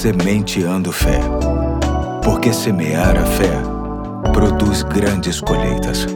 Sementeando Fé. Porque semear a fé produz grandes colheitas.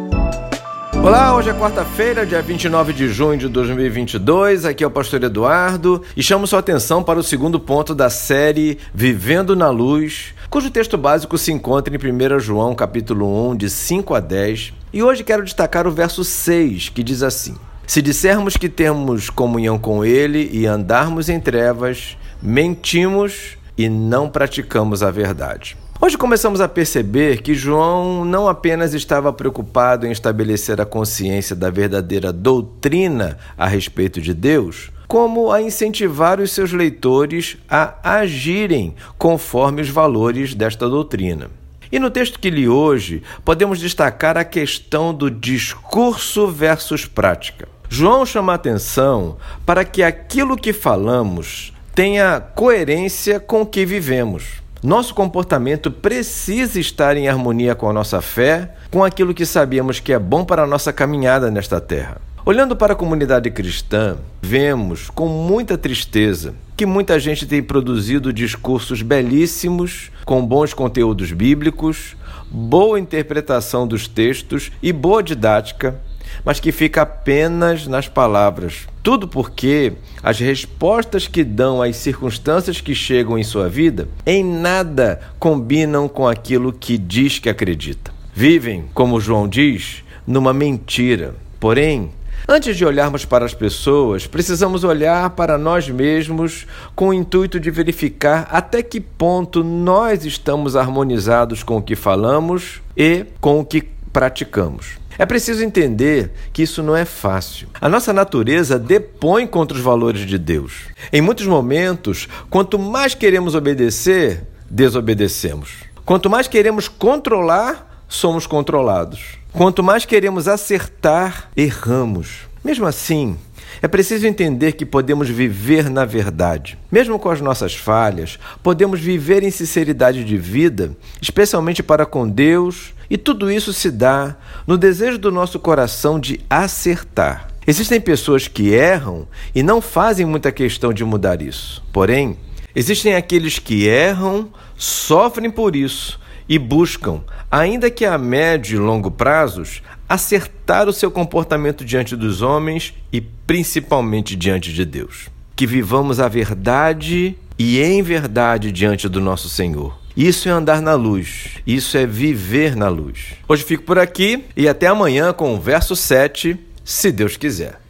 Olá, hoje é quarta-feira, dia 29 de junho de 2022. Aqui é o pastor Eduardo e chamo sua atenção para o segundo ponto da série Vivendo na Luz, cujo texto básico se encontra em 1 João, capítulo 1, de 5 a 10. E hoje quero destacar o verso 6, que diz assim: Se dissermos que temos comunhão com ele e andarmos em trevas, mentimos e não praticamos a verdade. Hoje começamos a perceber que João não apenas estava preocupado em estabelecer a consciência da verdadeira doutrina a respeito de Deus, como a incentivar os seus leitores a agirem conforme os valores desta doutrina. E no texto que li hoje, podemos destacar a questão do discurso versus prática. João chama a atenção para que aquilo que falamos tenha coerência com o que vivemos. Nosso comportamento precisa estar em harmonia com a nossa fé, com aquilo que sabemos que é bom para a nossa caminhada nesta terra. Olhando para a comunidade cristã, vemos com muita tristeza que muita gente tem produzido discursos belíssimos, com bons conteúdos bíblicos, boa interpretação dos textos e boa didática, mas que fica apenas nas palavras. Tudo porque as respostas que dão às circunstâncias que chegam em sua vida em nada combinam com aquilo que diz que acredita. Vivem, como João diz, numa mentira. Porém, Antes de olharmos para as pessoas, precisamos olhar para nós mesmos com o intuito de verificar até que ponto nós estamos harmonizados com o que falamos e com o que praticamos. É preciso entender que isso não é fácil. A nossa natureza depõe contra os valores de Deus. Em muitos momentos, quanto mais queremos obedecer, desobedecemos. Quanto mais queremos controlar, somos controlados. Quanto mais queremos acertar, erramos. Mesmo assim, é preciso entender que podemos viver na verdade. Mesmo com as nossas falhas, podemos viver em sinceridade de vida, especialmente para com Deus, e tudo isso se dá no desejo do nosso coração de acertar. Existem pessoas que erram e não fazem muita questão de mudar isso. Porém, existem aqueles que erram, sofrem por isso e buscam, ainda que a médio e longo prazos, acertar o seu comportamento diante dos homens e principalmente diante de Deus. Que vivamos a verdade e em verdade diante do nosso Senhor. Isso é andar na luz, isso é viver na luz. Hoje fico por aqui e até amanhã com o verso 7, se Deus quiser.